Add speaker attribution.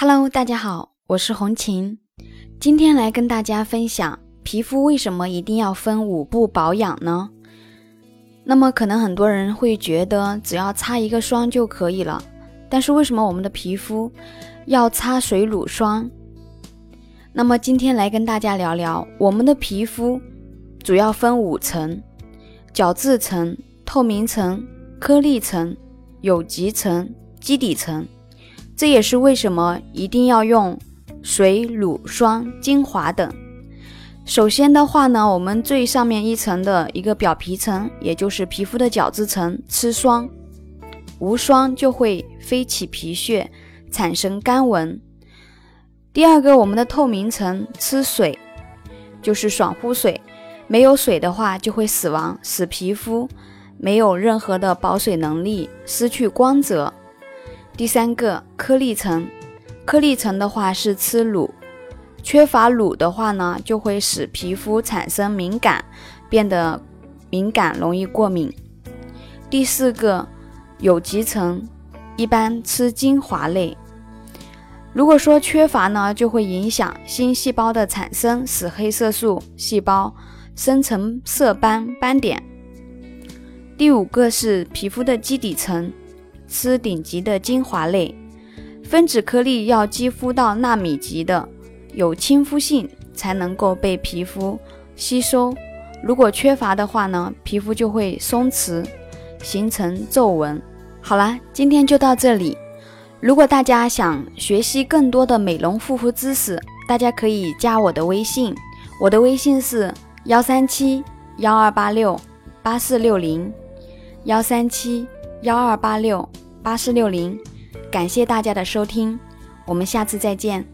Speaker 1: Hello，大家好，我是红琴，今天来跟大家分享皮肤为什么一定要分五步保养呢？那么可能很多人会觉得只要擦一个霜就可以了，但是为什么我们的皮肤要擦水乳霜？那么今天来跟大家聊聊，我们的皮肤主要分五层：角质层、透明层、颗粒层、有极层、基底层。这也是为什么一定要用水、乳、霜、精华等。首先的话呢，我们最上面一层的一个表皮层，也就是皮肤的角质层，吃霜，无霜就会飞起皮屑，产生干纹。第二个，我们的透明层吃水，就是爽肤水，没有水的话就会死亡，使皮肤没有任何的保水能力，失去光泽。第三个颗粒层，颗粒层的话是吃乳，缺乏乳的话呢，就会使皮肤产生敏感，变得敏感，容易过敏。第四个有极层，一般吃精华类。如果说缺乏呢，就会影响新细胞的产生，使黑色素细胞生成色斑斑点。第五个是皮肤的基底层。吃顶级的精华类，分子颗粒要肌肤到纳米级的，有亲肤性才能够被皮肤吸收。如果缺乏的话呢，皮肤就会松弛，形成皱纹。好了，今天就到这里。如果大家想学习更多的美容护肤知识，大家可以加我的微信，我的微信是幺三七幺二八六八四六零幺三七。幺二八六八四六零，感谢大家的收听，我们下次再见。